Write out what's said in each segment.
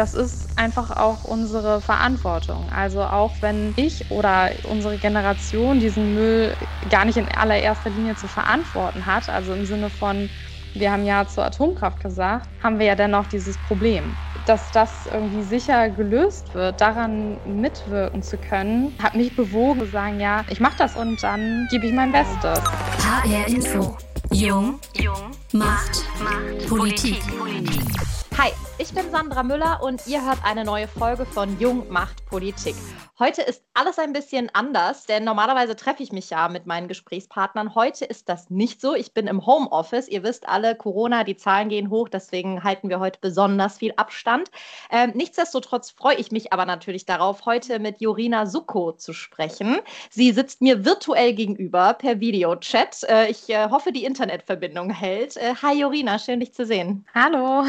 das ist einfach auch unsere Verantwortung. Also auch wenn ich oder unsere Generation diesen Müll gar nicht in allererster Linie zu verantworten hat, also im Sinne von, wir haben ja zur Atomkraft gesagt, haben wir ja dennoch dieses Problem. Dass das irgendwie sicher gelöst wird, daran mitwirken zu können, hat mich bewogen zu sagen, ja, ich mache das und dann gebe ich mein Bestes. HR Info. Jung, Jung, Macht, Macht, Politik. Politik. Hi, ich bin Sandra Müller und ihr hört eine neue Folge von Jung macht Politik. Heute ist alles ein bisschen anders, denn normalerweise treffe ich mich ja mit meinen Gesprächspartnern. Heute ist das nicht so. Ich bin im Homeoffice. Ihr wisst alle, Corona, die Zahlen gehen hoch, deswegen halten wir heute besonders viel Abstand. Ähm, nichtsdestotrotz freue ich mich aber natürlich darauf, heute mit Jorina Suko zu sprechen. Sie sitzt mir virtuell gegenüber per Videochat. Äh, ich äh, hoffe, die Internetverbindung hält. Äh, hi Jorina, schön dich zu sehen. Hallo.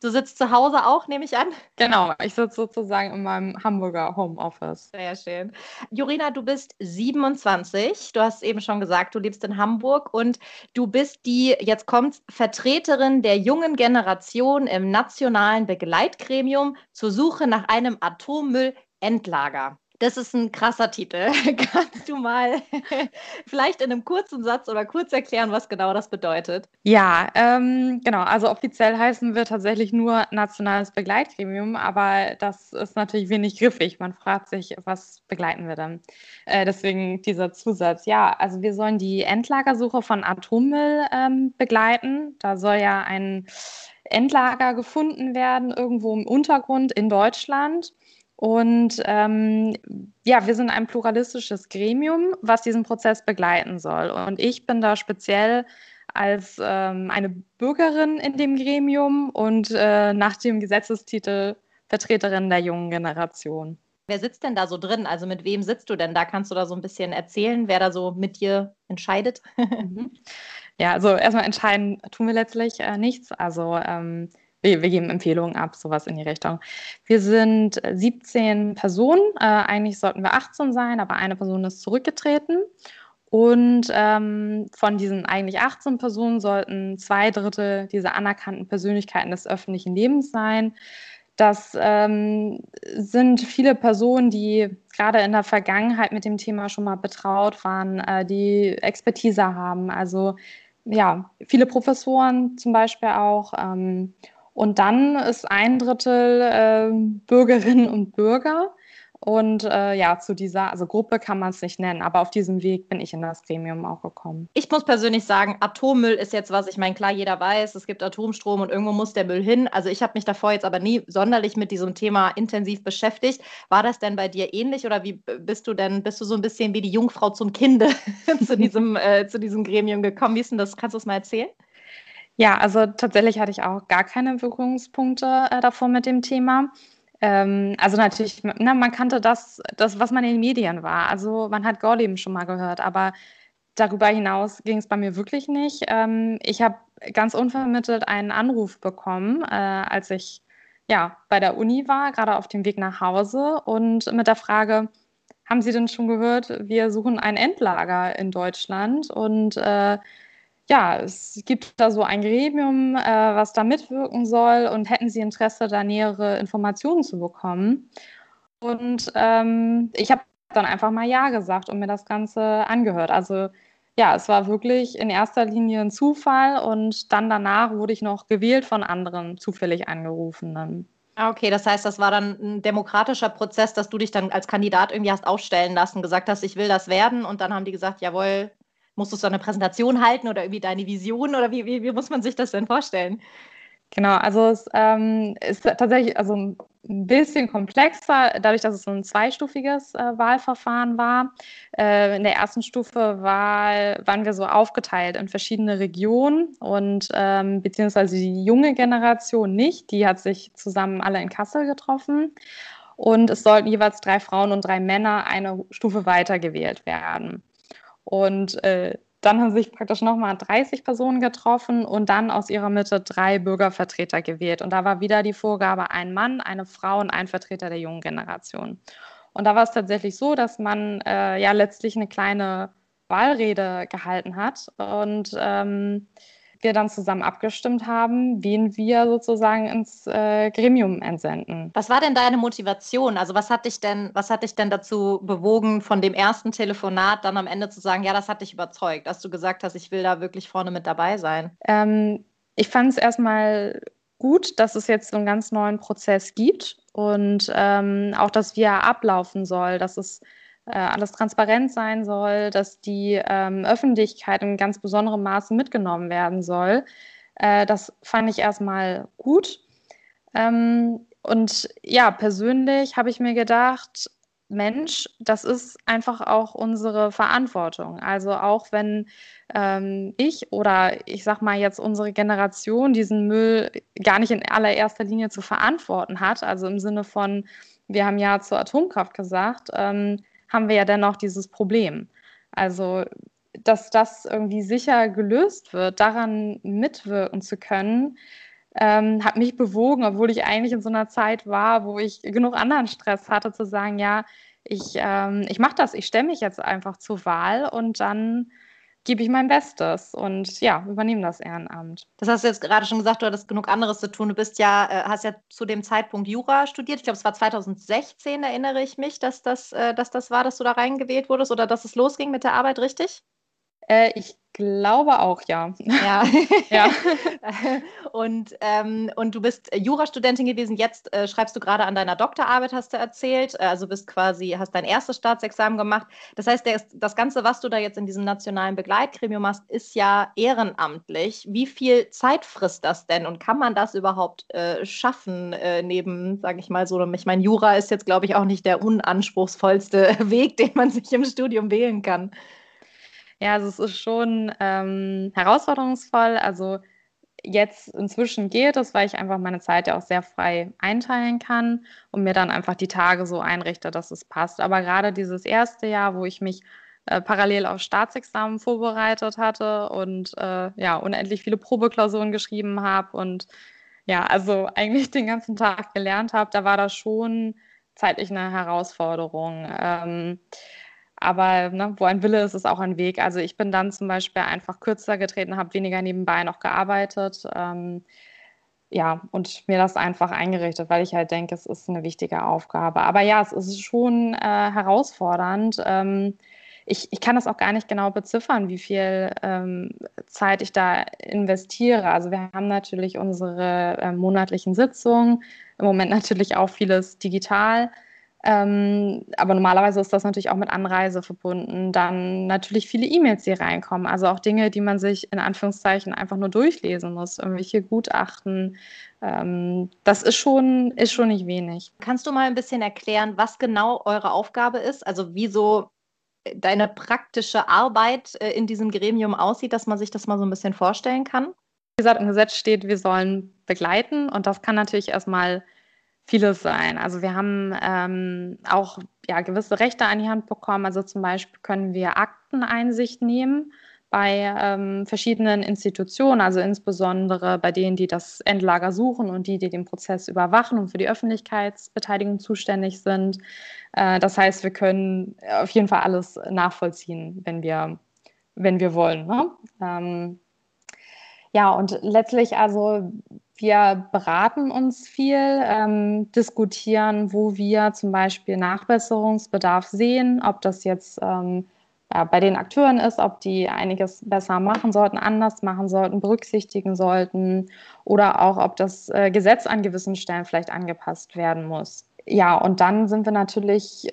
Du sitzt zu Hause auch, nehme ich an? Genau, ich sitze sozusagen in meinem Hamburger Homeoffice. Sehr schön. Jorina, du bist 27. Du hast eben schon gesagt, du lebst in Hamburg und du bist die, jetzt kommt, Vertreterin der jungen Generation im nationalen Begleitgremium zur Suche nach einem Atommüllendlager. Das ist ein krasser Titel. Kannst du mal vielleicht in einem kurzen Satz oder kurz erklären, was genau das bedeutet? Ja, ähm, genau. Also offiziell heißen wir tatsächlich nur Nationales Begleitgremium, aber das ist natürlich wenig griffig. Man fragt sich, was begleiten wir denn? Äh, deswegen dieser Zusatz. Ja, also wir sollen die Endlagersuche von Atommüll ähm, begleiten. Da soll ja ein Endlager gefunden werden, irgendwo im Untergrund in Deutschland. Und ähm, ja, wir sind ein pluralistisches Gremium, was diesen Prozess begleiten soll. Und ich bin da speziell als ähm, eine Bürgerin in dem Gremium und äh, nach dem Gesetzestitel Vertreterin der jungen Generation. Wer sitzt denn da so drin? Also mit wem sitzt du denn da? Kannst du da so ein bisschen erzählen, wer da so mit dir entscheidet? Mhm. ja, also erstmal entscheiden tun wir letztlich äh, nichts. Also ähm, wir, wir, geben Empfehlungen ab, sowas in die Richtung. Wir sind 17 Personen, äh, eigentlich sollten wir 18 sein, aber eine Person ist zurückgetreten. Und ähm, von diesen eigentlich 18 Personen sollten zwei Drittel dieser anerkannten Persönlichkeiten des öffentlichen Lebens sein. Das ähm, sind viele Personen, die gerade in der Vergangenheit mit dem Thema schon mal betraut waren, äh, die Expertise haben. Also ja, viele Professoren zum Beispiel auch. Ähm, und dann ist ein Drittel äh, Bürgerinnen und Bürger. Und äh, ja, zu dieser, also Gruppe kann man es nicht nennen, aber auf diesem Weg bin ich in das Gremium auch gekommen. Ich muss persönlich sagen, Atommüll ist jetzt was, ich meine, klar, jeder weiß, es gibt Atomstrom und irgendwo muss der Müll hin. Also ich habe mich davor jetzt aber nie sonderlich mit diesem Thema intensiv beschäftigt. War das denn bei dir ähnlich oder wie bist du denn, bist du so ein bisschen wie die Jungfrau zum Kinde zu, diesem, äh, zu diesem Gremium gekommen? Wie ist denn das? Kannst du es mal erzählen? Ja, also tatsächlich hatte ich auch gar keine Berührungspunkte äh, davor mit dem Thema. Ähm, also natürlich, na, man kannte das, das, was man in den Medien war. Also man hat Gorleben schon mal gehört, aber darüber hinaus ging es bei mir wirklich nicht. Ähm, ich habe ganz unvermittelt einen Anruf bekommen, äh, als ich ja bei der Uni war, gerade auf dem Weg nach Hause und mit der Frage, haben Sie denn schon gehört, wir suchen ein Endlager in Deutschland und äh, ja, es gibt da so ein Gremium, äh, was da mitwirken soll und hätten Sie Interesse, da nähere Informationen zu bekommen. Und ähm, ich habe dann einfach mal Ja gesagt und mir das Ganze angehört. Also ja, es war wirklich in erster Linie ein Zufall und dann danach wurde ich noch gewählt von anderen zufällig angerufenen. Ah, okay, das heißt, das war dann ein demokratischer Prozess, dass du dich dann als Kandidat irgendwie hast aufstellen lassen, gesagt hast, ich will das werden und dann haben die gesagt, jawohl, musstest du eine Präsentation halten oder irgendwie deine Vision oder wie, wie, wie muss man sich das denn vorstellen? Genau, also es ähm, ist tatsächlich also ein bisschen komplexer, dadurch, dass es so ein zweistufiges äh, Wahlverfahren war. Äh, in der ersten Stufe war, waren wir so aufgeteilt in verschiedene Regionen und ähm, beziehungsweise die junge Generation nicht, die hat sich zusammen alle in Kassel getroffen. Und es sollten jeweils drei Frauen und drei Männer eine Stufe weiter gewählt werden. Und äh, dann haben sich praktisch nochmal 30 Personen getroffen und dann aus ihrer Mitte drei Bürgervertreter gewählt. Und da war wieder die Vorgabe, ein Mann, eine Frau und ein Vertreter der jungen Generation. Und da war es tatsächlich so, dass man äh, ja letztlich eine kleine Wahlrede gehalten hat. Und ähm, wir dann zusammen abgestimmt haben, wen wir sozusagen ins äh, Gremium entsenden. Was war denn deine Motivation? Also was hat dich denn, was hat dich denn dazu bewogen, von dem ersten Telefonat dann am Ende zu sagen, ja, das hat dich überzeugt, dass du gesagt hast, ich will da wirklich vorne mit dabei sein? Ähm, ich fand es erstmal gut, dass es jetzt so einen ganz neuen Prozess gibt und ähm, auch, dass wie er ablaufen soll, dass es alles transparent sein soll, dass die ähm, Öffentlichkeit in ganz besonderem Maße mitgenommen werden soll. Äh, das fand ich erstmal gut. Ähm, und ja, persönlich habe ich mir gedacht, Mensch, das ist einfach auch unsere Verantwortung. Also auch wenn ähm, ich oder ich sag mal jetzt unsere Generation diesen Müll gar nicht in allererster Linie zu verantworten hat, also im Sinne von, wir haben ja zur Atomkraft gesagt, ähm, haben wir ja dennoch dieses Problem. Also dass das irgendwie sicher gelöst wird, daran mitwirken zu können, ähm, hat mich bewogen, obwohl ich eigentlich in so einer Zeit war, wo ich genug anderen Stress hatte, zu sagen, ja, ich, ähm, ich mache das, ich stelle mich jetzt einfach zur Wahl und dann gebe ich mein Bestes und ja, übernehme das Ehrenamt. Das hast du jetzt gerade schon gesagt, du hattest genug anderes zu tun. Du bist ja, äh, hast ja zu dem Zeitpunkt Jura studiert. Ich glaube, es war 2016, erinnere ich mich, dass das, äh, dass das war, dass du da reingewählt wurdest oder dass es losging mit der Arbeit, richtig? Äh, ich glaube auch, ja. Ja. ja. und, ähm, und du bist Jurastudentin gewesen. Jetzt äh, schreibst du gerade an deiner Doktorarbeit, hast du erzählt. Also bist quasi, hast dein erstes Staatsexamen gemacht. Das heißt, der, das Ganze, was du da jetzt in diesem nationalen Begleitgremium machst, ist ja ehrenamtlich. Wie viel Zeit frisst das denn? Und kann man das überhaupt äh, schaffen, äh, neben, sage ich mal so, ich meine, Jura ist jetzt, glaube ich, auch nicht der unanspruchsvollste Weg, den man sich im Studium wählen kann. Ja, also es ist schon ähm, herausforderungsvoll. Also jetzt inzwischen geht es, weil ich einfach meine Zeit ja auch sehr frei einteilen kann und mir dann einfach die Tage so einrichte, dass es passt. Aber gerade dieses erste Jahr, wo ich mich äh, parallel auf Staatsexamen vorbereitet hatte und äh, ja, unendlich viele Probeklausuren geschrieben habe und ja, also eigentlich den ganzen Tag gelernt habe, da war das schon zeitlich eine Herausforderung. Ähm, aber ne, wo ein Wille ist, ist auch ein Weg. Also ich bin dann zum Beispiel einfach kürzer getreten, habe weniger nebenbei noch gearbeitet. Ähm, ja, und mir das einfach eingerichtet, weil ich halt denke, es ist eine wichtige Aufgabe. Aber ja, es ist schon äh, herausfordernd. Ähm, ich, ich kann das auch gar nicht genau beziffern, wie viel ähm, Zeit ich da investiere. Also wir haben natürlich unsere äh, monatlichen Sitzungen, im Moment natürlich auch vieles digital. Ähm, aber normalerweise ist das natürlich auch mit Anreise verbunden. Dann natürlich viele E-Mails, die reinkommen. Also auch Dinge, die man sich in Anführungszeichen einfach nur durchlesen muss. Irgendwelche Gutachten. Ähm, das ist schon, ist schon nicht wenig. Kannst du mal ein bisschen erklären, was genau eure Aufgabe ist? Also wieso deine praktische Arbeit äh, in diesem Gremium aussieht, dass man sich das mal so ein bisschen vorstellen kann? Wie gesagt, im Gesetz steht, wir sollen begleiten und das kann natürlich erstmal vieles sein. Also wir haben ähm, auch ja, gewisse Rechte an die Hand bekommen. Also zum Beispiel können wir Akteneinsicht nehmen bei ähm, verschiedenen Institutionen, also insbesondere bei denen, die das Endlager suchen und die, die den Prozess überwachen und für die Öffentlichkeitsbeteiligung zuständig sind. Äh, das heißt, wir können auf jeden Fall alles nachvollziehen, wenn wir, wenn wir wollen. Ne? Ähm, ja, und letztlich also wir beraten uns viel, ähm, diskutieren, wo wir zum Beispiel Nachbesserungsbedarf sehen, ob das jetzt ähm, ja, bei den Akteuren ist, ob die einiges besser machen sollten, anders machen sollten, berücksichtigen sollten oder auch, ob das äh, Gesetz an gewissen Stellen vielleicht angepasst werden muss. Ja, und dann sind wir natürlich,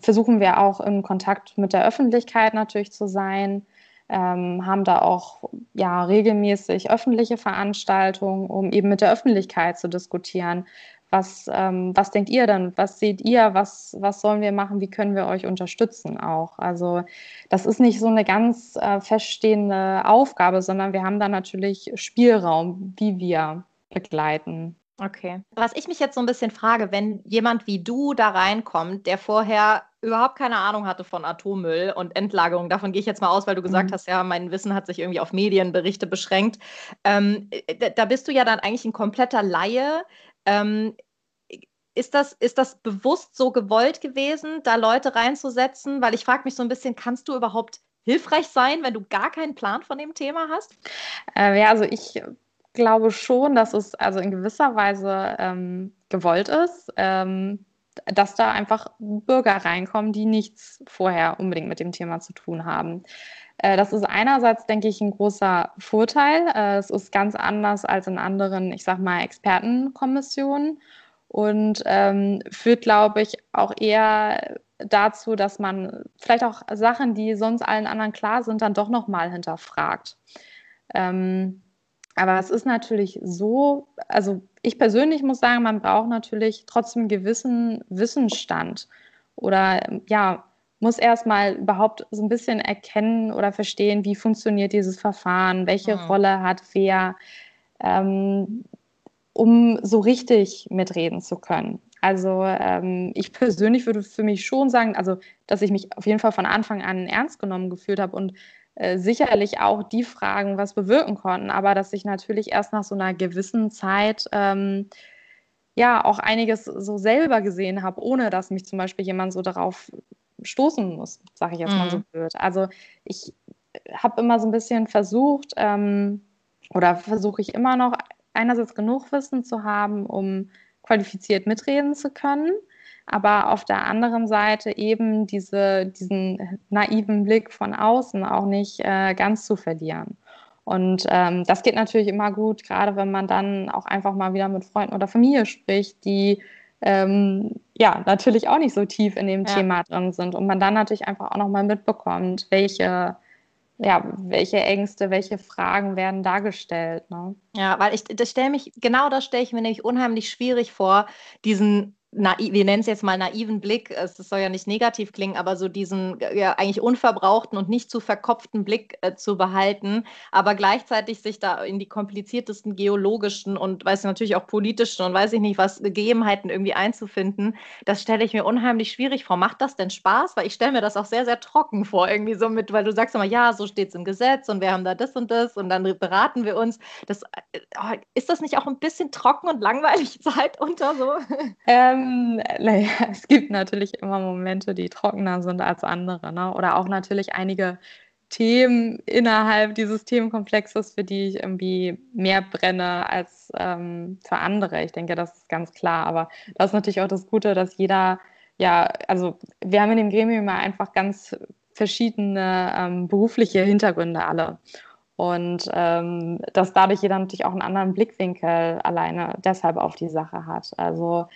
versuchen wir auch in Kontakt mit der Öffentlichkeit natürlich zu sein, ähm, haben da auch ja, regelmäßig öffentliche Veranstaltungen, um eben mit der Öffentlichkeit zu diskutieren. Was, ähm, was denkt ihr denn? Was seht ihr? Was, was sollen wir machen? Wie können wir euch unterstützen auch? Also das ist nicht so eine ganz äh, feststehende Aufgabe, sondern wir haben da natürlich Spielraum, wie wir begleiten. Okay. Was ich mich jetzt so ein bisschen frage, wenn jemand wie du da reinkommt, der vorher überhaupt keine Ahnung hatte von Atommüll und Endlagerung, davon gehe ich jetzt mal aus, weil du gesagt mhm. hast, ja, mein Wissen hat sich irgendwie auf Medienberichte beschränkt. Ähm, äh, da bist du ja dann eigentlich ein kompletter Laie. Ähm, ist das, ist das bewusst so gewollt gewesen, da Leute reinzusetzen? Weil ich frage mich so ein bisschen, kannst du überhaupt hilfreich sein, wenn du gar keinen Plan von dem Thema hast? Äh, ja, also ich glaube schon, dass es also in gewisser Weise ähm, gewollt ist, ähm, dass da einfach Bürger reinkommen, die nichts vorher unbedingt mit dem Thema zu tun haben. Äh, das ist einerseits, denke ich, ein großer Vorteil. Äh, es ist ganz anders als in anderen, ich sag mal, Expertenkommissionen und ähm, führt, glaube ich, auch eher dazu, dass man vielleicht auch Sachen, die sonst allen anderen klar sind, dann doch nochmal hinterfragt. Ähm, aber es ist natürlich so, also ich persönlich muss sagen, man braucht natürlich trotzdem einen gewissen Wissensstand oder ja, muss erstmal überhaupt so ein bisschen erkennen oder verstehen, wie funktioniert dieses Verfahren, welche mhm. Rolle hat wer, ähm, um so richtig mitreden zu können. Also ähm, ich persönlich würde für mich schon sagen, also dass ich mich auf jeden Fall von Anfang an ernst genommen gefühlt habe und äh, sicherlich auch die Fragen was bewirken konnten, aber dass ich natürlich erst nach so einer gewissen Zeit ähm, ja auch einiges so selber gesehen habe, ohne dass mich zum Beispiel jemand so darauf stoßen muss, sage ich jetzt mhm. mal so mhm. blöd. Also ich habe immer so ein bisschen versucht, ähm, oder versuche ich immer noch, einerseits genug Wissen zu haben, um qualifiziert mitreden zu können, aber auf der anderen Seite eben diese, diesen naiven Blick von außen auch nicht äh, ganz zu verlieren. Und ähm, das geht natürlich immer gut, gerade wenn man dann auch einfach mal wieder mit Freunden oder Familie spricht, die ähm, ja natürlich auch nicht so tief in dem ja. Thema drin sind und man dann natürlich einfach auch nochmal mitbekommt, welche ja, welche Ängste, welche Fragen werden dargestellt. Ne? Ja, weil ich das stelle mich, genau das stelle ich mir nämlich unheimlich schwierig vor, diesen naiv, wir nennen es jetzt mal naiven Blick, es soll ja nicht negativ klingen, aber so diesen ja, eigentlich unverbrauchten und nicht zu verkopften Blick äh, zu behalten, aber gleichzeitig sich da in die kompliziertesten geologischen und weiß natürlich auch politischen und weiß ich nicht was Gegebenheiten irgendwie einzufinden, das stelle ich mir unheimlich schwierig vor. Macht das denn Spaß? Weil ich stelle mir das auch sehr, sehr trocken vor, irgendwie so mit, weil du sagst immer, ja, so steht es im Gesetz und wir haben da das und das und dann beraten wir uns. Das, äh, ist das nicht auch ein bisschen trocken und langweilig Zeit unter so? Ähm, ähm, naja, es gibt natürlich immer Momente, die trockener sind als andere. Ne? Oder auch natürlich einige Themen innerhalb dieses Themenkomplexes, für die ich irgendwie mehr brenne als ähm, für andere. Ich denke, das ist ganz klar. Aber das ist natürlich auch das Gute, dass jeder, ja, also wir haben in dem Gremium immer einfach ganz verschiedene ähm, berufliche Hintergründe alle. Und ähm, dass dadurch jeder natürlich auch einen anderen Blickwinkel alleine deshalb auf die Sache hat. Also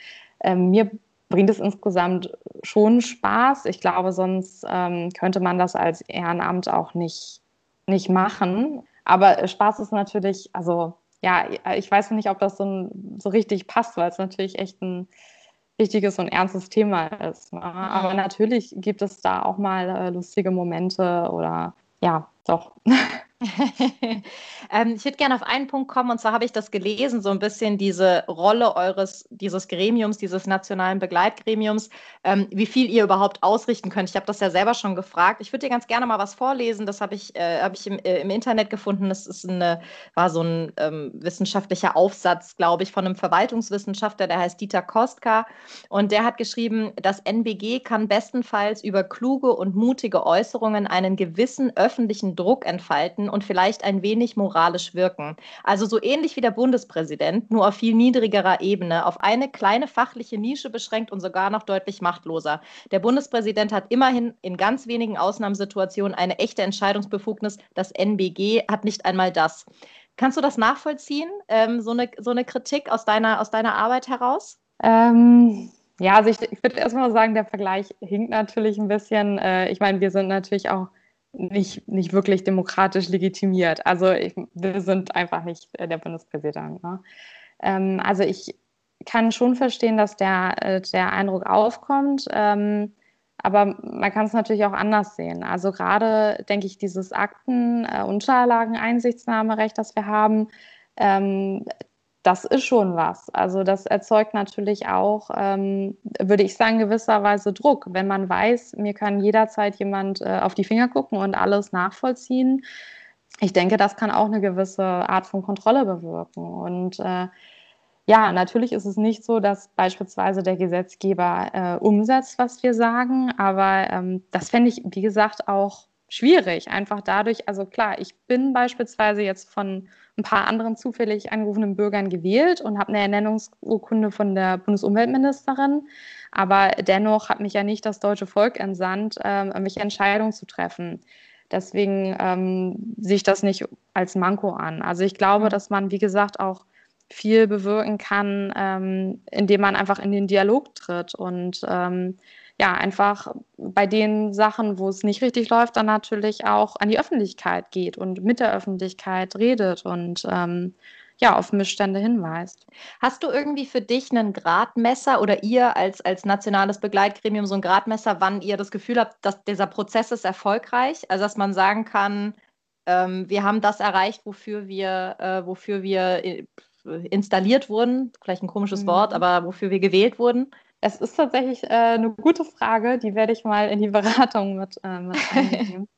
ähm, mir bringt es insgesamt schon Spaß. Ich glaube, sonst ähm, könnte man das als Ehrenamt auch nicht, nicht machen. Aber Spaß ist natürlich, also ja, ich weiß nicht, ob das so, so richtig passt, weil es natürlich echt ein wichtiges und ernstes Thema ist. Ne? Aber natürlich gibt es da auch mal äh, lustige Momente oder ja, doch. ähm, ich würde gerne auf einen Punkt kommen, und zwar habe ich das gelesen, so ein bisschen diese Rolle eures, dieses Gremiums, dieses nationalen Begleitgremiums, ähm, wie viel ihr überhaupt ausrichten könnt. Ich habe das ja selber schon gefragt. Ich würde dir ganz gerne mal was vorlesen. Das habe ich, äh, hab ich im, äh, im, Internet gefunden. Das ist eine, war so ein ähm, wissenschaftlicher Aufsatz, glaube ich, von einem Verwaltungswissenschaftler, der heißt Dieter Kostka. Und der hat geschrieben, das NBG kann bestenfalls über kluge und mutige Äußerungen einen gewissen öffentlichen Druck entfalten und vielleicht ein wenig moralisch wirken. Also so ähnlich wie der Bundespräsident, nur auf viel niedrigerer Ebene, auf eine kleine fachliche Nische beschränkt und sogar noch deutlich machtloser. Der Bundespräsident hat immerhin in ganz wenigen Ausnahmesituationen eine echte Entscheidungsbefugnis. Das NBG hat nicht einmal das. Kannst du das nachvollziehen, ähm, so, eine, so eine Kritik aus deiner, aus deiner Arbeit heraus? Ähm, ja, also ich, ich würde erstmal sagen, der Vergleich hinkt natürlich ein bisschen. Äh, ich meine, wir sind natürlich auch nicht, nicht wirklich demokratisch legitimiert. Also ich, wir sind einfach nicht äh, der Bundespräsident. Ne? Ähm, also ich kann schon verstehen, dass der, äh, der Eindruck aufkommt. Ähm, aber man kann es natürlich auch anders sehen. Also gerade denke ich, dieses Akten-Unterlagen-Einsichtsnahmerecht, das wir haben, ähm, das ist schon was. Also das erzeugt natürlich auch, ähm, würde ich sagen, gewisserweise Druck. Wenn man weiß, mir kann jederzeit jemand äh, auf die Finger gucken und alles nachvollziehen. Ich denke, das kann auch eine gewisse Art von Kontrolle bewirken. Und äh, ja, natürlich ist es nicht so, dass beispielsweise der Gesetzgeber äh, umsetzt, was wir sagen, aber ähm, das fände ich, wie gesagt, auch schwierig. Einfach dadurch, also klar, ich bin beispielsweise jetzt von ein paar anderen zufällig angerufenen Bürgern gewählt und habe eine Ernennungsurkunde von der Bundesumweltministerin. Aber dennoch hat mich ja nicht das deutsche Volk entsandt, ähm, irgendwelche Entscheidungen zu treffen. Deswegen ähm, sehe ich das nicht als Manko an. Also ich glaube, mhm. dass man, wie gesagt, auch viel bewirken kann, ähm, indem man einfach in den Dialog tritt und ähm, ja, einfach bei den Sachen, wo es nicht richtig läuft, dann natürlich auch an die Öffentlichkeit geht und mit der Öffentlichkeit redet und ähm, ja, auf Missstände hinweist. Hast du irgendwie für dich einen Gradmesser oder ihr als, als nationales Begleitgremium so ein Gradmesser, wann ihr das Gefühl habt, dass dieser Prozess ist erfolgreich? Also, dass man sagen kann, ähm, wir haben das erreicht, wofür wir, äh, wofür wir äh, installiert wurden, vielleicht ein komisches mhm. Wort, aber wofür wir gewählt wurden? Es ist tatsächlich äh, eine gute Frage, die werde ich mal in die Beratung mit, äh, mit einnehmen.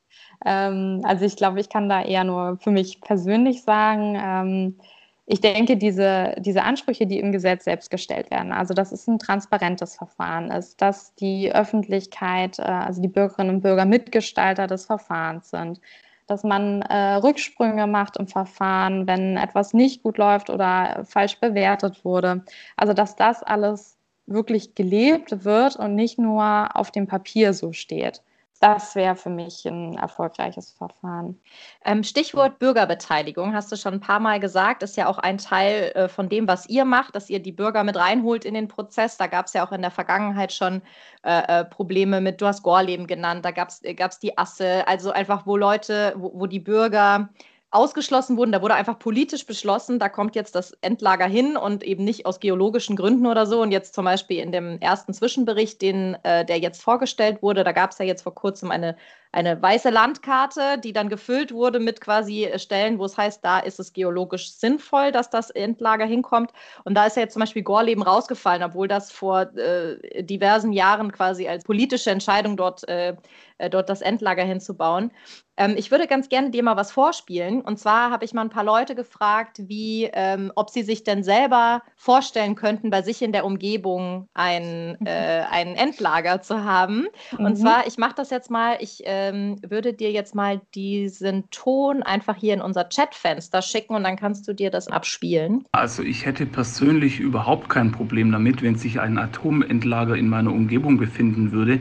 ähm, also ich glaube, ich kann da eher nur für mich persönlich sagen, ähm, ich denke, diese, diese Ansprüche, die im Gesetz selbst gestellt werden, also dass es ein transparentes Verfahren ist, dass die Öffentlichkeit, äh, also die Bürgerinnen und Bürger Mitgestalter des Verfahrens sind, dass man äh, Rücksprünge macht im Verfahren, wenn etwas nicht gut läuft oder falsch bewertet wurde. Also dass das alles wirklich gelebt wird und nicht nur auf dem Papier so steht. Das wäre für mich ein erfolgreiches Verfahren. Ähm, Stichwort Bürgerbeteiligung hast du schon ein paar Mal gesagt, ist ja auch ein Teil äh, von dem, was ihr macht, dass ihr die Bürger mit reinholt in den Prozess. Da gab es ja auch in der Vergangenheit schon äh, äh, Probleme mit, du hast Gorleben genannt, da gab es äh, die Asse, also einfach, wo Leute, wo, wo die Bürger ausgeschlossen wurden. Da wurde einfach politisch beschlossen, da kommt jetzt das Endlager hin und eben nicht aus geologischen Gründen oder so. Und jetzt zum Beispiel in dem ersten Zwischenbericht, den, äh, der jetzt vorgestellt wurde, da gab es ja jetzt vor kurzem eine eine weiße Landkarte, die dann gefüllt wurde mit quasi äh, Stellen, wo es heißt, da ist es geologisch sinnvoll, dass das Endlager hinkommt. Und da ist ja jetzt zum Beispiel Gorleben rausgefallen, obwohl das vor äh, diversen Jahren quasi als politische Entscheidung dort, äh, äh, dort das Endlager hinzubauen. Ähm, ich würde ganz gerne dir mal was vorspielen. Und zwar habe ich mal ein paar Leute gefragt, wie, ähm, ob sie sich denn selber vorstellen könnten, bei sich in der Umgebung ein, äh, ein Endlager zu haben. Mhm. Und zwar, ich mache das jetzt mal, ich äh, ähm, würde dir jetzt mal diesen Ton einfach hier in unser Chatfenster schicken und dann kannst du dir das abspielen. Also ich hätte persönlich überhaupt kein Problem damit, wenn sich ein Atomentlager in meiner Umgebung befinden würde.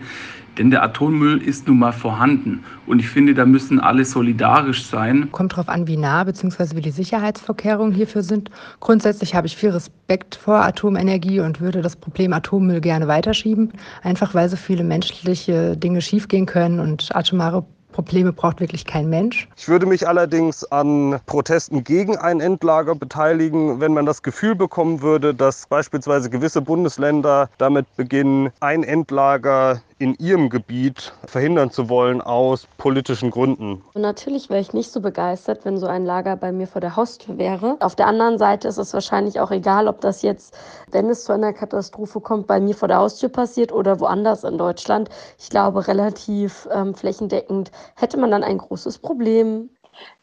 Denn der Atommüll ist nun mal vorhanden. Und ich finde, da müssen alle solidarisch sein. Kommt darauf an, wie nah bzw. wie die Sicherheitsvorkehrungen hierfür sind. Grundsätzlich habe ich viel Respekt vor Atomenergie und würde das Problem Atommüll gerne weiterschieben. Einfach weil so viele menschliche Dinge schiefgehen können und atomare Probleme braucht wirklich kein Mensch. Ich würde mich allerdings an Protesten gegen ein Endlager beteiligen, wenn man das Gefühl bekommen würde, dass beispielsweise gewisse Bundesländer damit beginnen, ein Endlager in ihrem Gebiet verhindern zu wollen aus politischen Gründen. Und natürlich wäre ich nicht so begeistert, wenn so ein Lager bei mir vor der Haustür wäre. Auf der anderen Seite ist es wahrscheinlich auch egal, ob das jetzt, wenn es zu einer Katastrophe kommt, bei mir vor der Haustür passiert oder woanders in Deutschland. Ich glaube, relativ ähm, flächendeckend hätte man dann ein großes Problem.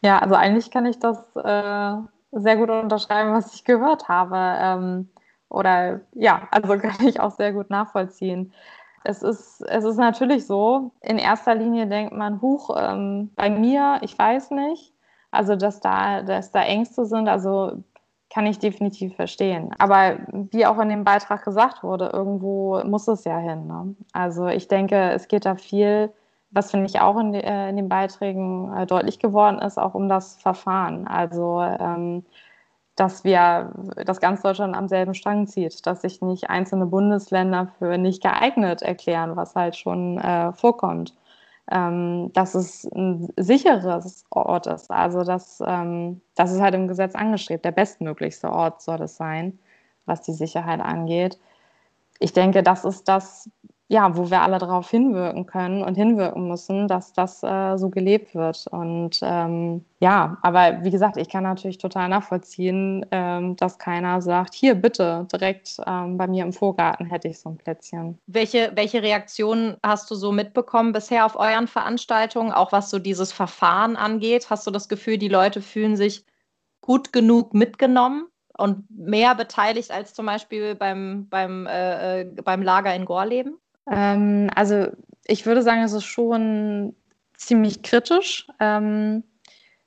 Ja, also eigentlich kann ich das äh, sehr gut unterschreiben, was ich gehört habe. Ähm, oder ja, also kann ich auch sehr gut nachvollziehen. Es ist, es ist natürlich so, in erster Linie denkt man, huch, ähm, bei mir, ich weiß nicht. Also, dass da, dass da Ängste sind, also kann ich definitiv verstehen. Aber wie auch in dem Beitrag gesagt wurde, irgendwo muss es ja hin. Ne? Also ich denke, es geht da viel, was finde ich auch in, de, äh, in den Beiträgen äh, deutlich geworden ist, auch um das Verfahren. Also ähm, dass wir, dass ganz Deutschland am selben Strang zieht, dass sich nicht einzelne Bundesländer für nicht geeignet erklären, was halt schon äh, vorkommt. Ähm, dass es ein sicheres Ort ist, also dass, ähm, das ist halt im Gesetz angestrebt, der bestmöglichste Ort soll es sein, was die Sicherheit angeht. Ich denke, das ist das, ja, wo wir alle darauf hinwirken können und hinwirken müssen, dass das äh, so gelebt wird. Und ähm, ja, aber wie gesagt, ich kann natürlich total nachvollziehen, ähm, dass keiner sagt, hier bitte, direkt ähm, bei mir im Vorgarten hätte ich so ein Plätzchen. Welche, welche Reaktionen hast du so mitbekommen bisher auf euren Veranstaltungen, auch was so dieses Verfahren angeht? Hast du das Gefühl, die Leute fühlen sich gut genug mitgenommen? Und mehr beteiligt als zum Beispiel beim, beim, äh, äh beim Lager in Gorleben? Ähm, also ich würde sagen, es ist schon ziemlich kritisch. Ähm,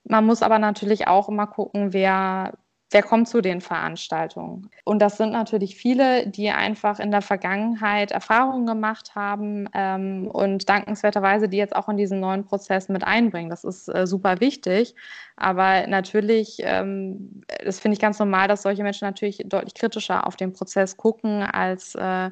man muss aber natürlich auch immer gucken, wer, wer kommt zu den Veranstaltungen. Und das sind natürlich viele, die einfach in der Vergangenheit Erfahrungen gemacht haben ähm, und dankenswerterweise die jetzt auch in diesen neuen Prozess mit einbringen. Das ist äh, super wichtig. Aber natürlich, ähm, das finde ich ganz normal, dass solche Menschen natürlich deutlich kritischer auf den Prozess gucken als äh,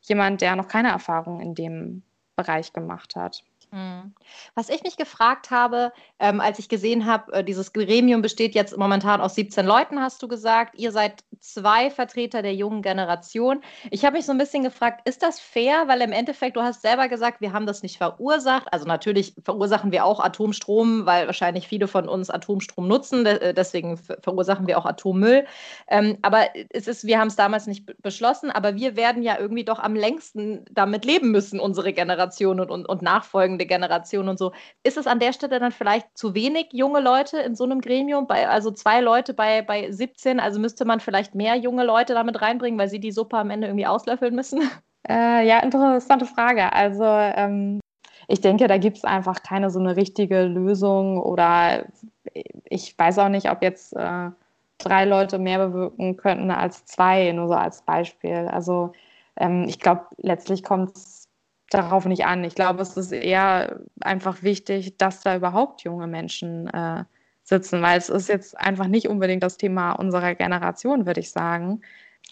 jemand, der noch keine Erfahrung in dem Bereich gemacht hat. Mhm. Was ich mich gefragt habe, ähm, als ich gesehen habe, äh, dieses Gremium besteht jetzt momentan aus 17 Leuten, hast du gesagt. Ihr seid zwei Vertreter der jungen Generation. Ich habe mich so ein bisschen gefragt, ist das fair? Weil im Endeffekt, du hast selber gesagt, wir haben das nicht verursacht. Also natürlich verursachen wir auch Atomstrom, weil wahrscheinlich viele von uns Atomstrom nutzen. Äh, deswegen verursachen wir auch Atommüll. Ähm, aber es ist, wir haben es damals nicht beschlossen, aber wir werden ja irgendwie doch am längsten damit leben müssen, unsere Generation und, und, und nachfolgende nachfolgende Generation und so. Ist es an der Stelle dann vielleicht zu wenig junge Leute in so einem Gremium? Bei, also zwei Leute bei, bei 17, also müsste man vielleicht mehr junge Leute damit reinbringen, weil sie die Suppe am Ende irgendwie auslöffeln müssen? Äh, ja, interessante Frage. Also ähm, ich denke, da gibt es einfach keine so eine richtige Lösung oder ich weiß auch nicht, ob jetzt äh, drei Leute mehr bewirken könnten als zwei, nur so als Beispiel. Also ähm, ich glaube, letztlich kommt es darauf nicht an. Ich glaube, es ist eher einfach wichtig, dass da überhaupt junge Menschen äh, sitzen, weil es ist jetzt einfach nicht unbedingt das Thema unserer Generation, würde ich sagen.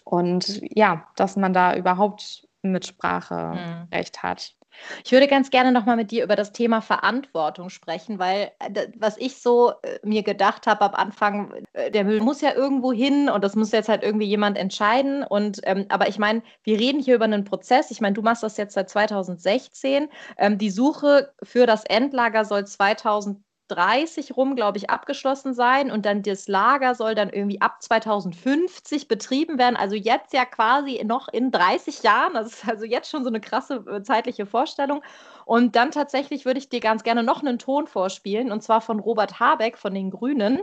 Und ja, dass man da überhaupt Mitspracherecht mhm. hat. Ich würde ganz gerne noch mal mit dir über das Thema Verantwortung sprechen, weil äh, was ich so äh, mir gedacht habe am Anfang, äh, der Müll muss ja irgendwo hin und das muss jetzt halt irgendwie jemand entscheiden. Und ähm, aber ich meine, wir reden hier über einen Prozess. Ich meine, du machst das jetzt seit 2016. Ähm, die Suche für das Endlager soll 2000 30 rum, glaube ich, abgeschlossen sein und dann das Lager soll dann irgendwie ab 2050 betrieben werden. Also jetzt ja quasi noch in 30 Jahren. Das ist also jetzt schon so eine krasse äh, zeitliche Vorstellung. Und dann tatsächlich würde ich dir ganz gerne noch einen Ton vorspielen und zwar von Robert Habeck von den Grünen.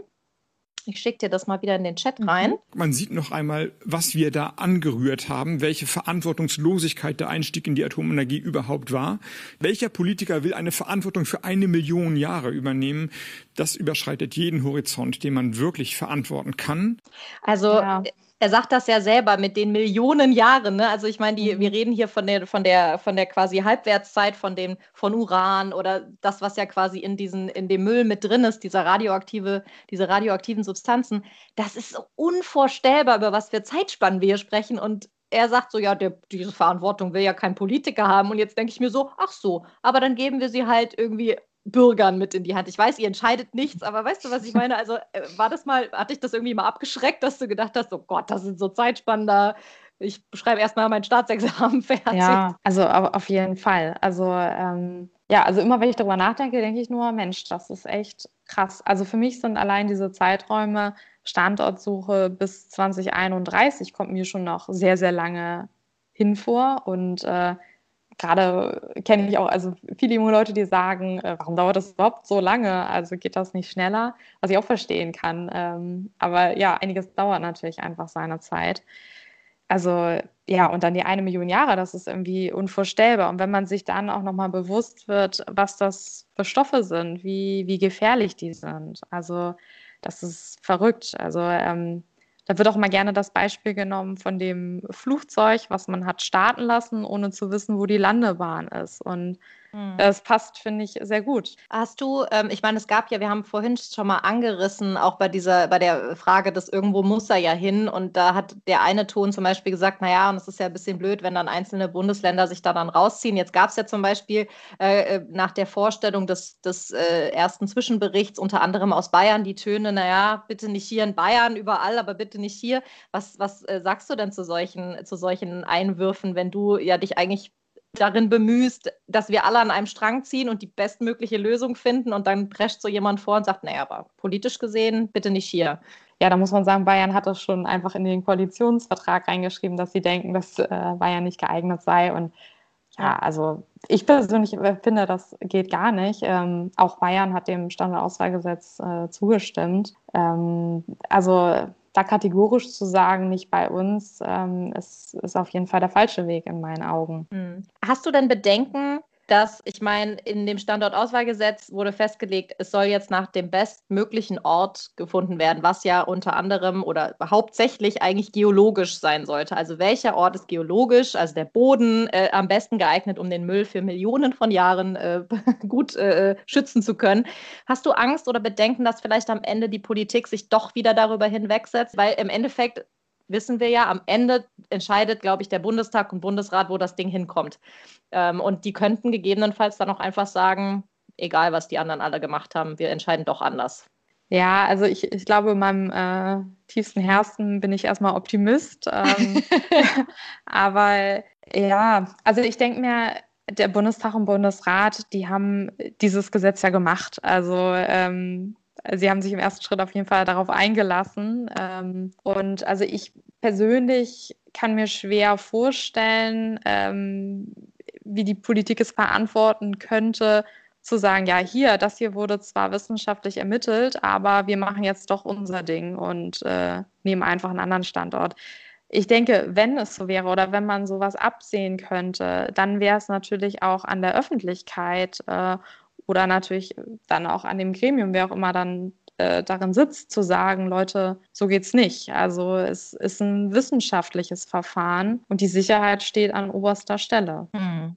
Ich schicke dir das mal wieder in den Chat mhm. rein. Man sieht noch einmal, was wir da angerührt haben, welche Verantwortungslosigkeit der Einstieg in die Atomenergie überhaupt war. Welcher Politiker will eine Verantwortung für eine Million Jahre übernehmen? Das überschreitet jeden Horizont, den man wirklich verantworten kann. Also ja er sagt das ja selber mit den Millionen Jahren. Ne? Also ich meine, die, wir mhm. reden hier von der, von der, von der quasi Halbwertszeit von dem, von Uran oder das, was ja quasi in diesen, in dem Müll mit drin ist, dieser radioaktive, diese radioaktiven Substanzen. Das ist unvorstellbar, über was für Zeitspannen wir hier sprechen. Und er sagt so, ja, der, diese Verantwortung will ja kein Politiker haben. Und jetzt denke ich mir so, ach so, aber dann geben wir sie halt irgendwie Bürgern mit in die Hand. Ich weiß, ihr entscheidet nichts, aber weißt du, was ich meine? Also äh, war das mal, hatte ich das irgendwie mal abgeschreckt, dass du gedacht hast, oh Gott, das sind so Zeitspannen Ich schreibe erstmal mein Staatsexamen fertig. Ja, also auf jeden Fall. Also ähm, ja, also immer wenn ich darüber nachdenke, denke ich nur, Mensch, das ist echt krass. Also für mich sind allein diese Zeiträume Standortsuche bis 2031 kommt mir schon noch sehr, sehr lange hin vor und äh, gerade kenne ich auch also viele junge Leute, die sagen, äh, warum dauert das überhaupt so lange? Also geht das nicht schneller? Was ich auch verstehen kann. Ähm, aber ja, einiges dauert natürlich einfach seine Zeit. Also ja, und dann die eine Million Jahre, das ist irgendwie unvorstellbar. Und wenn man sich dann auch nochmal bewusst wird, was das für Stoffe sind, wie, wie gefährlich die sind. Also das ist verrückt. Also ähm, da wird auch mal gerne das Beispiel genommen von dem Flugzeug, was man hat starten lassen, ohne zu wissen, wo die Landebahn ist. Und Mhm. Das passt, finde ich, sehr gut. Hast du, ähm, ich meine, es gab ja, wir haben vorhin schon mal angerissen, auch bei dieser, bei der Frage, dass irgendwo muss er ja hin. Und da hat der eine Ton zum Beispiel gesagt, naja, und es ist ja ein bisschen blöd, wenn dann einzelne Bundesländer sich da dann rausziehen. Jetzt gab es ja zum Beispiel äh, äh, nach der Vorstellung des, des äh, ersten Zwischenberichts unter anderem aus Bayern die Töne, naja, bitte nicht hier in Bayern, überall, aber bitte nicht hier. Was, was äh, sagst du denn zu solchen, zu solchen Einwürfen, wenn du ja dich eigentlich darin bemühst, dass wir alle an einem Strang ziehen und die bestmögliche Lösung finden und dann prescht so jemand vor und sagt, naja, aber politisch gesehen, bitte nicht hier. Ja, da muss man sagen, Bayern hat das schon einfach in den Koalitionsvertrag reingeschrieben, dass sie denken, dass äh, Bayern nicht geeignet sei. Und ja, also ich persönlich finde, das geht gar nicht. Ähm, auch Bayern hat dem Standardauswahlgesetz äh, zugestimmt. Ähm, also da kategorisch zu sagen, nicht bei uns, ähm, ist, ist auf jeden Fall der falsche Weg in meinen Augen. Hm. Hast du denn Bedenken, dass ich meine, in dem Standortauswahlgesetz wurde festgelegt, es soll jetzt nach dem bestmöglichen Ort gefunden werden, was ja unter anderem oder hauptsächlich eigentlich geologisch sein sollte. Also welcher Ort ist geologisch, also der Boden äh, am besten geeignet, um den Müll für Millionen von Jahren äh, gut äh, schützen zu können. Hast du Angst oder Bedenken, dass vielleicht am Ende die Politik sich doch wieder darüber hinwegsetzt? Weil im Endeffekt wissen wir ja, am Ende entscheidet, glaube ich, der Bundestag und Bundesrat, wo das Ding hinkommt. Ähm, und die könnten gegebenenfalls dann auch einfach sagen, egal was die anderen alle gemacht haben, wir entscheiden doch anders. Ja, also ich, ich glaube, in meinem äh, tiefsten Herzen bin ich erstmal Optimist. Ähm, aber ja, also ich denke mir, der Bundestag und Bundesrat, die haben dieses Gesetz ja gemacht. Also ähm, sie haben sich im ersten Schritt auf jeden Fall darauf eingelassen. Ähm, und also ich persönlich kann mir schwer vorstellen, ähm, wie die Politik es verantworten könnte, zu sagen, ja, hier, das hier wurde zwar wissenschaftlich ermittelt, aber wir machen jetzt doch unser Ding und äh, nehmen einfach einen anderen Standort. Ich denke, wenn es so wäre oder wenn man sowas absehen könnte, dann wäre es natürlich auch an der Öffentlichkeit äh, oder natürlich dann auch an dem Gremium, wer auch immer dann äh, darin sitzt, zu sagen, Leute, so geht's nicht. Also es ist ein wissenschaftliches Verfahren und die Sicherheit steht an oberster Stelle. Hm.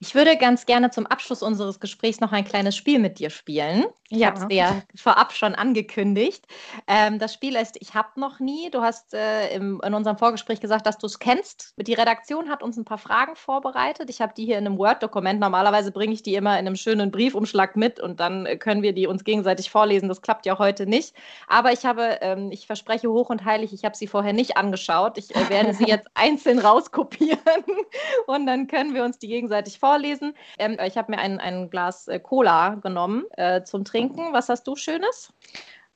Ich würde ganz gerne zum Abschluss unseres Gesprächs noch ein kleines Spiel mit dir spielen. Ich ja. habe es dir vorab schon angekündigt. Ähm, das Spiel ist Ich habe noch nie. Du hast äh, im, in unserem Vorgespräch gesagt, dass du es kennst. Die Redaktion hat uns ein paar Fragen vorbereitet. Ich habe die hier in einem Word-Dokument. Normalerweise bringe ich die immer in einem schönen Briefumschlag mit und dann äh, können wir die uns gegenseitig vorlesen. Das klappt ja heute nicht. Aber ich habe, ähm, ich verspreche hoch und heilig, ich habe sie vorher nicht angeschaut. Ich äh, werde sie jetzt einzeln rauskopieren und dann können wir uns die gegenseitig vorlesen. Ähm, ich habe mir ein, ein Glas äh, Cola genommen äh, zum Trinken. Was hast du Schönes?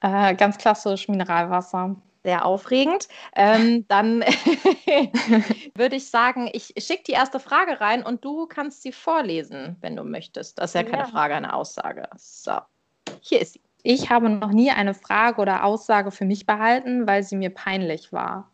Äh, ganz klassisch Mineralwasser sehr aufregend. Ähm, dann würde ich sagen, ich schicke die erste Frage rein und du kannst sie vorlesen, wenn du möchtest. Das ist ja keine ja. Frage, eine Aussage. So, hier ist sie. Ich habe noch nie eine Frage oder Aussage für mich behalten, weil sie mir peinlich war.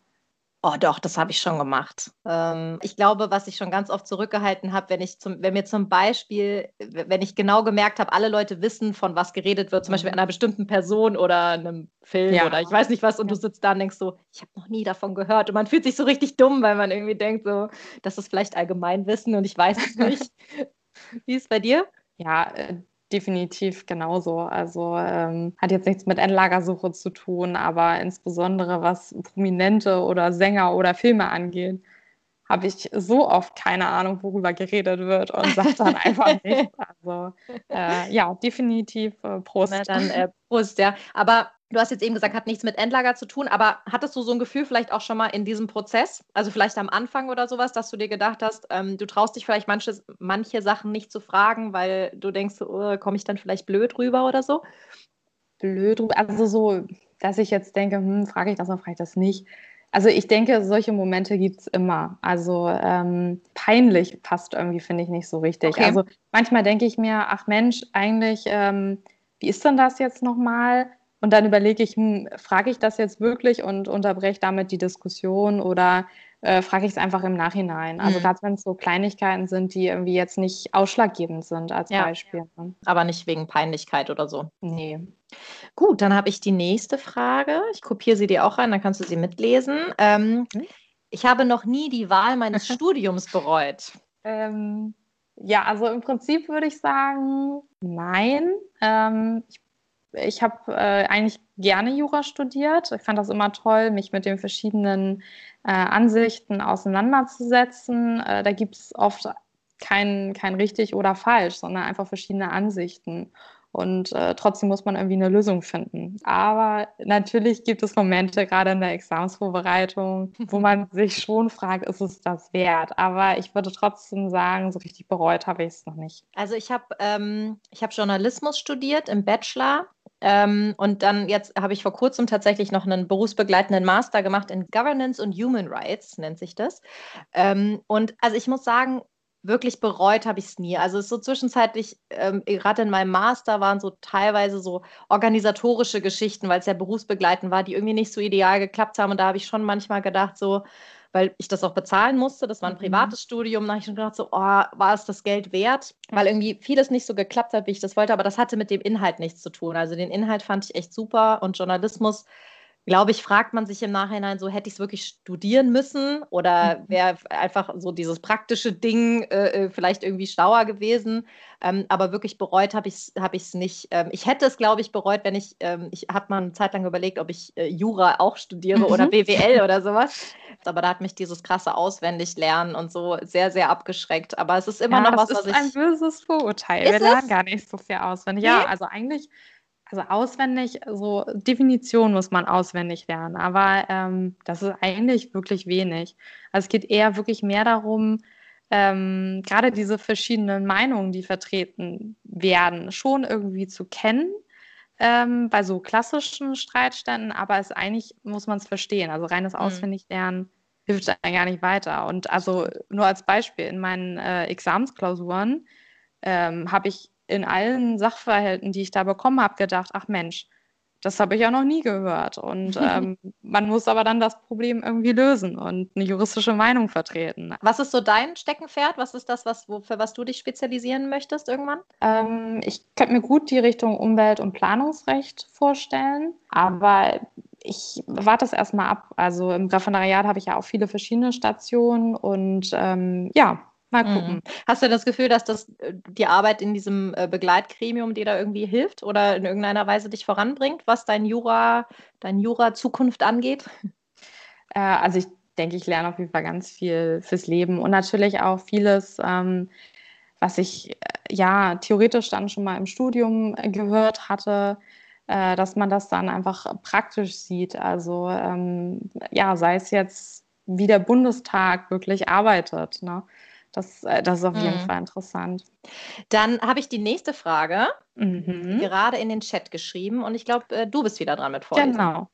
Oh doch, das habe ich schon gemacht. Ähm, ich glaube, was ich schon ganz oft zurückgehalten habe, wenn ich zum, wenn mir zum Beispiel, wenn ich genau gemerkt habe, alle Leute wissen, von was geredet wird, zum Beispiel mhm. einer bestimmten Person oder einem Film ja. oder ich weiß nicht was, und du sitzt da und denkst so, ich habe noch nie davon gehört. Und man fühlt sich so richtig dumm, weil man irgendwie denkt, so, das ist vielleicht Allgemeinwissen und ich weiß es nicht. Wie ist es bei dir? Ja, äh, definitiv genauso. Also ähm, hat jetzt nichts mit Endlagersuche zu tun, aber insbesondere was Prominente oder Sänger oder Filme angeht, habe ich so oft keine Ahnung, worüber geredet wird und sage dann einfach nichts. Also äh, ja, definitiv äh, Prost. Na, dann äh, Prost, ja. Aber Du hast jetzt eben gesagt, hat nichts mit Endlager zu tun, aber hattest du so ein Gefühl vielleicht auch schon mal in diesem Prozess, also vielleicht am Anfang oder sowas, dass du dir gedacht hast, ähm, du traust dich vielleicht manche, manche Sachen nicht zu fragen, weil du denkst, oh, komme ich dann vielleicht blöd rüber oder so? Blöd rüber, also so, dass ich jetzt denke, hm, frage ich das oder frage ich das nicht. Also ich denke, solche Momente gibt es immer. Also ähm, peinlich passt irgendwie, finde ich, nicht so richtig. Okay. Also manchmal denke ich mir, ach Mensch, eigentlich, ähm, wie ist denn das jetzt nochmal? Und dann überlege ich, hm, frage ich das jetzt wirklich und unterbreche damit die Diskussion oder äh, frage ich es einfach im Nachhinein? Also mhm. gerade wenn es so Kleinigkeiten sind, die irgendwie jetzt nicht ausschlaggebend sind als ja. Beispiel. Ne? Aber nicht wegen Peinlichkeit oder so. Nee. Gut, dann habe ich die nächste Frage. Ich kopiere sie dir auch rein, dann kannst du sie mitlesen. Ähm, mhm. Ich habe noch nie die Wahl meines Studiums bereut. Ähm, ja, also im Prinzip würde ich sagen, nein. Ähm, ich ich habe äh, eigentlich gerne Jura studiert. Ich fand das immer toll, mich mit den verschiedenen äh, Ansichten auseinanderzusetzen. Äh, da gibt es oft kein, kein richtig oder falsch, sondern einfach verschiedene Ansichten. Und äh, trotzdem muss man irgendwie eine Lösung finden. Aber natürlich gibt es Momente, gerade in der Examensvorbereitung, wo man sich schon fragt, ist es das wert? Aber ich würde trotzdem sagen, so richtig bereut habe ich es noch nicht. Also ich habe ähm, hab Journalismus studiert im Bachelor ähm, und dann jetzt habe ich vor kurzem tatsächlich noch einen berufsbegleitenden Master gemacht in Governance und Human Rights, nennt sich das. Ähm, und also ich muss sagen, wirklich bereut habe ich es nie. Also es ist so zwischenzeitlich, ähm, gerade in meinem Master waren so teilweise so organisatorische Geschichten, weil es ja berufsbegleitend war, die irgendwie nicht so ideal geklappt haben. Und da habe ich schon manchmal gedacht, so, weil ich das auch bezahlen musste. Das war ein mhm. privates Studium. Da habe ich schon gedacht, so, oh, war es das Geld wert? Weil irgendwie vieles nicht so geklappt hat, wie ich das wollte, aber das hatte mit dem Inhalt nichts zu tun. Also den Inhalt fand ich echt super und Journalismus glaube ich, fragt man sich im Nachhinein so, hätte ich es wirklich studieren müssen oder mhm. wäre einfach so dieses praktische Ding äh, äh, vielleicht irgendwie schlauer gewesen. Ähm, aber wirklich bereut habe ich es hab nicht. Ähm, ich hätte es, glaube ich, bereut, wenn ich, ähm, ich habe mal eine Zeit lang überlegt, ob ich äh, Jura auch studiere mhm. oder BWL oder sowas. Aber da hat mich dieses krasse Auswendiglernen und so sehr, sehr abgeschreckt. Aber es ist immer ja, noch was, was ich. Das ist ein böses Vorurteil. Wir lernen gar nicht so viel auswendig. Nee? Ja, also eigentlich also auswendig, so Definition muss man auswendig lernen, aber ähm, das ist eigentlich wirklich wenig. Also es geht eher wirklich mehr darum, ähm, gerade diese verschiedenen Meinungen, die vertreten werden, schon irgendwie zu kennen ähm, bei so klassischen Streitständen, aber es eigentlich muss man es verstehen. Also reines mhm. Auswendiglernen hilft dann gar nicht weiter. Und also nur als Beispiel, in meinen äh, Examensklausuren ähm, habe ich in allen Sachverhalten, die ich da bekommen habe, gedacht, ach Mensch, das habe ich ja noch nie gehört. Und ähm, man muss aber dann das Problem irgendwie lösen und eine juristische Meinung vertreten. Was ist so dein Steckenpferd? Was ist das, was, wo, für was du dich spezialisieren möchtest irgendwann? Ähm, ich könnte mir gut die Richtung Umwelt- und Planungsrecht vorstellen, aber ich warte es erstmal ab. Also im Referendariat habe ich ja auch viele verschiedene Stationen und ähm, ja, Mal mhm. gucken. Mhm. Hast du das Gefühl, dass das äh, die Arbeit in diesem äh, Begleitgremium dir da irgendwie hilft oder in irgendeiner Weise dich voranbringt, was dein Jura, dein Jura-Zukunft angeht? Äh, also ich denke, ich lerne auf jeden Fall ganz viel fürs Leben und natürlich auch vieles, ähm, was ich äh, ja theoretisch dann schon mal im Studium äh, gehört hatte, dass man das dann einfach praktisch sieht. Also ähm, ja, sei es jetzt, wie der Bundestag wirklich arbeitet. Ne? Das, äh, das ist auf jeden mhm. Fall interessant. Dann habe ich die nächste Frage mhm. gerade in den Chat geschrieben und ich glaube, äh, du bist wieder dran mit Vorlesen. Genau.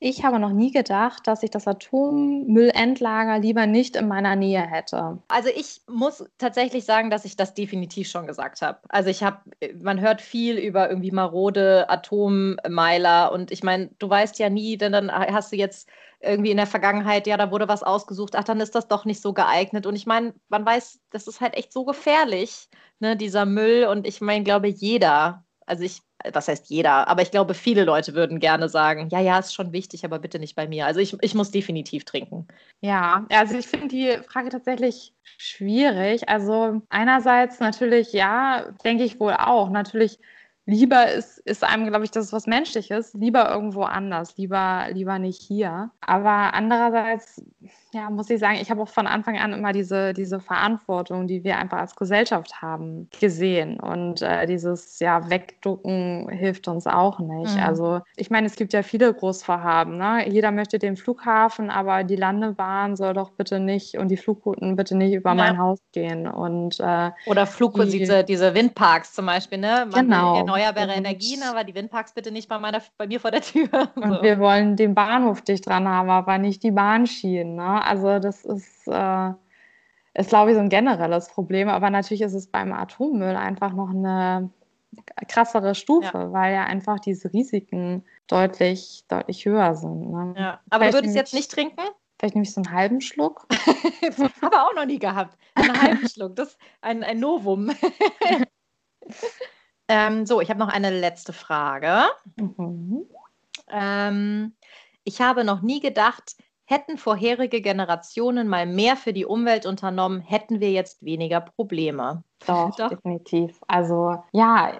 Ich habe noch nie gedacht, dass ich das Atommüllendlager lieber nicht in meiner Nähe hätte. Also ich muss tatsächlich sagen, dass ich das definitiv schon gesagt habe. Also ich habe, man hört viel über irgendwie marode Atommeiler und ich meine, du weißt ja nie, denn dann hast du jetzt irgendwie in der Vergangenheit, ja, da wurde was ausgesucht, ach, dann ist das doch nicht so geeignet. Und ich meine, man weiß, das ist halt echt so gefährlich, ne, dieser Müll. Und ich meine, glaube jeder, also ich, was heißt jeder, aber ich glaube, viele Leute würden gerne sagen, ja, ja, ist schon wichtig, aber bitte nicht bei mir. Also ich, ich muss definitiv trinken. Ja, also ich finde die Frage tatsächlich schwierig. Also einerseits natürlich, ja, denke ich wohl auch. Natürlich lieber ist, ist einem, glaube ich, das ist was Menschliches, lieber irgendwo anders, lieber, lieber nicht hier. Aber andererseits, ja, muss ich sagen, ich habe auch von Anfang an immer diese, diese Verantwortung, die wir einfach als Gesellschaft haben, gesehen. Und äh, dieses, ja, Wegducken hilft uns auch nicht. Mhm. Also, ich meine, es gibt ja viele Großvorhaben. Ne? Jeder möchte den Flughafen, aber die Landebahn soll doch bitte nicht und die Flugrouten bitte nicht über ja. mein Haus gehen. Und, äh, Oder Flug, die, diese, diese Windparks zum Beispiel, ne? Man genau erneuerbare Energien, aber die Windparks bitte nicht bei, meiner, bei mir vor der Tür. Und so. wir wollen den Bahnhof dicht dran haben, aber nicht die Bahnschienen. Ne? Also das ist, äh, ist, glaube ich, so ein generelles Problem. Aber natürlich ist es beim Atommüll einfach noch eine krassere Stufe, ja. weil ja einfach diese Risiken deutlich, deutlich höher sind. Ne? Ja. Aber Vielleicht du würdest jetzt nicht trinken? Vielleicht nehme ich so einen halben Schluck. Habe auch noch nie gehabt. Einen halben Schluck. Das ist ein, ein Novum. Ähm, so, ich habe noch eine letzte Frage. Mhm. Ähm, ich habe noch nie gedacht, hätten vorherige Generationen mal mehr für die Umwelt unternommen, hätten wir jetzt weniger Probleme. Doch, Doch. definitiv. Also ja,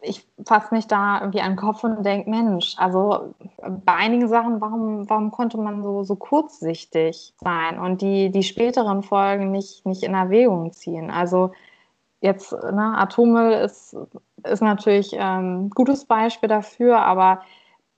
ich fasse mich da irgendwie an den Kopf und denke, Mensch, also bei einigen Sachen, warum, warum konnte man so, so kurzsichtig sein und die, die späteren Folgen nicht, nicht in Erwägung ziehen? Also jetzt, ne, Atommüll ist, ist natürlich ein ähm, gutes Beispiel dafür, aber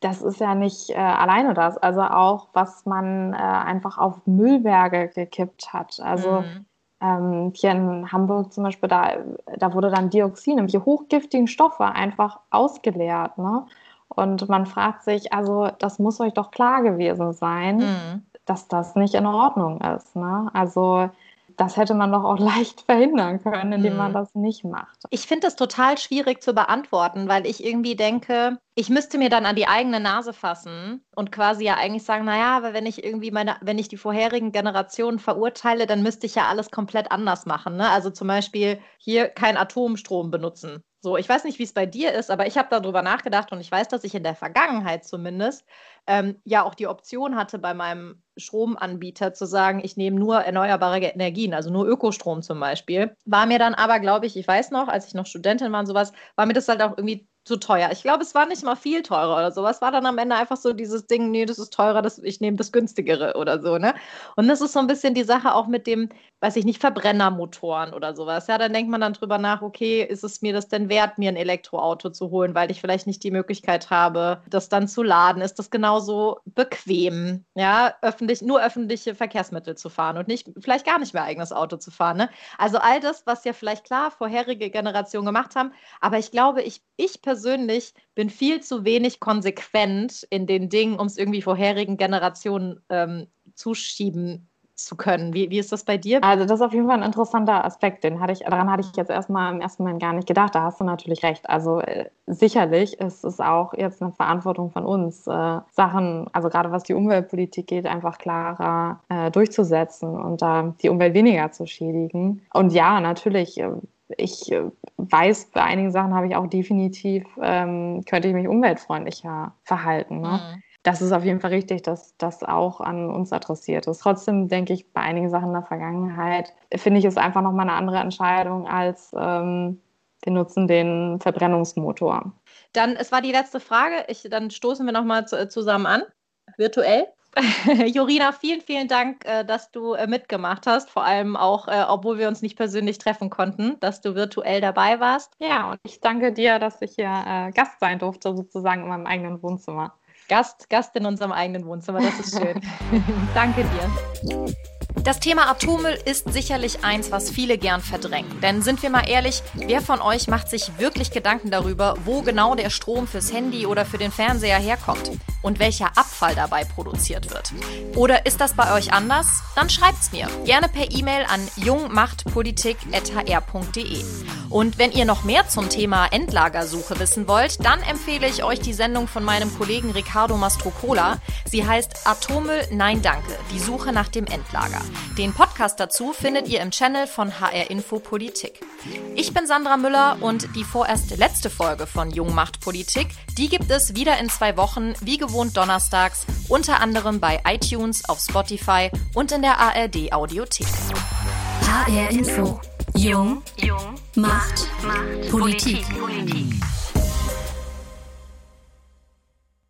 das ist ja nicht äh, alleine das. Also auch, was man äh, einfach auf Müllberge gekippt hat. Also mhm. ähm, hier in Hamburg zum Beispiel, da, da wurde dann Dioxin, nämlich hochgiftigen Stoffe, einfach ausgeleert. Ne? Und man fragt sich, also das muss euch doch klar gewesen sein, mhm. dass das nicht in Ordnung ist. Ne? Also das hätte man doch auch leicht verhindern können, indem man mhm. das nicht macht. Ich finde das total schwierig zu beantworten, weil ich irgendwie denke, ich müsste mir dann an die eigene Nase fassen und quasi ja eigentlich sagen, naja, aber wenn ich irgendwie meine, wenn ich die vorherigen Generationen verurteile, dann müsste ich ja alles komplett anders machen. Ne? Also zum Beispiel hier kein Atomstrom benutzen. So, ich weiß nicht, wie es bei dir ist, aber ich habe darüber nachgedacht und ich weiß, dass ich in der Vergangenheit zumindest ähm, ja auch die Option hatte, bei meinem Stromanbieter zu sagen, ich nehme nur erneuerbare Energien, also nur Ökostrom zum Beispiel. War mir dann aber, glaube ich, ich weiß noch, als ich noch Studentin war und sowas, war mir das halt auch irgendwie zu teuer. Ich glaube, es war nicht mal viel teurer oder so. Es war dann am Ende einfach so dieses Ding, nee, das ist teurer, das, ich nehme das günstigere oder so, ne? Und das ist so ein bisschen die Sache auch mit dem, weiß ich nicht, Verbrennermotoren oder sowas. Ja, dann denkt man dann drüber nach, okay, ist es mir das denn wert, mir ein Elektroauto zu holen, weil ich vielleicht nicht die Möglichkeit habe, das dann zu laden? Ist das genauso bequem, ja, öffentlich, nur öffentliche Verkehrsmittel zu fahren und nicht, vielleicht gar nicht mehr eigenes Auto zu fahren, ne? Also all das, was ja vielleicht klar vorherige Generationen gemacht haben, aber ich glaube, ich, ich persönlich persönlich bin viel zu wenig konsequent in den Dingen, um es irgendwie vorherigen Generationen ähm, zuschieben zu können. Wie, wie ist das bei dir? Also das ist auf jeden Fall ein interessanter Aspekt. Den hatte ich, daran hatte ich jetzt erstmal im ersten Moment gar nicht gedacht. Da hast du natürlich recht. Also äh, sicherlich ist es auch jetzt eine Verantwortung von uns, äh, Sachen, also gerade was die Umweltpolitik geht, einfach klarer äh, durchzusetzen und da die Umwelt weniger zu schädigen. Und ja, natürlich äh, ich äh, weiß, bei einigen Sachen habe ich auch definitiv, ähm, könnte ich mich umweltfreundlicher verhalten. Ne? Mhm. Das ist auf jeden Fall richtig, dass das auch an uns adressiert ist. Trotzdem denke ich, bei einigen Sachen in der Vergangenheit finde ich es einfach nochmal eine andere Entscheidung als ähm, wir nutzen den Verbrennungsmotor. Dann, es war die letzte Frage. Ich, dann stoßen wir nochmal zusammen an, virtuell. Jorina, vielen, vielen Dank, äh, dass du äh, mitgemacht hast. Vor allem auch, äh, obwohl wir uns nicht persönlich treffen konnten, dass du virtuell dabei warst. Ja, und ich danke dir, dass ich hier Gast sein durfte, sozusagen in meinem eigenen Wohnzimmer. Gast, Gast in unserem eigenen Wohnzimmer, das ist schön. danke dir. Das Thema Atommüll ist sicherlich eins, was viele gern verdrängen. Denn sind wir mal ehrlich, wer von euch macht sich wirklich Gedanken darüber, wo genau der Strom fürs Handy oder für den Fernseher herkommt und welcher Abfall dabei produziert wird? Oder ist das bei euch anders? Dann schreibt's mir. Gerne per E-Mail an jungmachtpolitik.hr.de. Und wenn ihr noch mehr zum Thema Endlagersuche wissen wollt, dann empfehle ich euch die Sendung von meinem Kollegen Ricardo Mastrocola. Sie heißt Atommüll Nein Danke, die Suche nach dem Endlager. Den Podcast dazu findet ihr im Channel von HR Info Politik. Ich bin Sandra Müller und die vorerst letzte Folge von Jung macht Politik, die gibt es wieder in zwei Wochen, wie gewohnt donnerstags, unter anderem bei iTunes, auf Spotify und in der ARD Audiothek. HR Info. Jung, Jung macht, macht Politik. Politik.